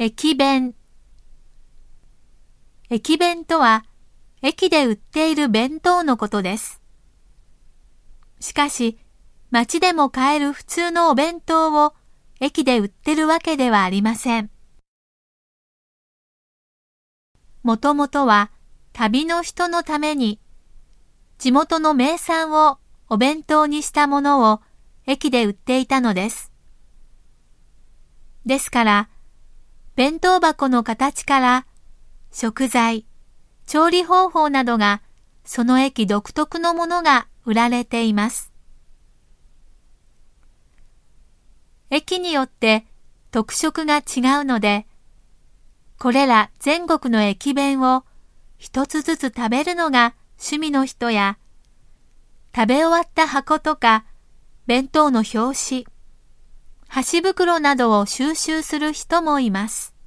駅弁。駅弁とは、駅で売っている弁当のことです。しかし、街でも買える普通のお弁当を駅で売ってるわけではありません。もともとは旅の人のために地元の名産をお弁当にしたものを駅で売っていたのです。ですから、弁当箱の形から食材、調理方法などがその駅独特のものが売られています。駅によって特色が違うので、これら全国の駅弁を一つずつ食べるのが趣味の人や、食べ終わった箱とか弁当の表紙、箸袋などを収集する人もいます。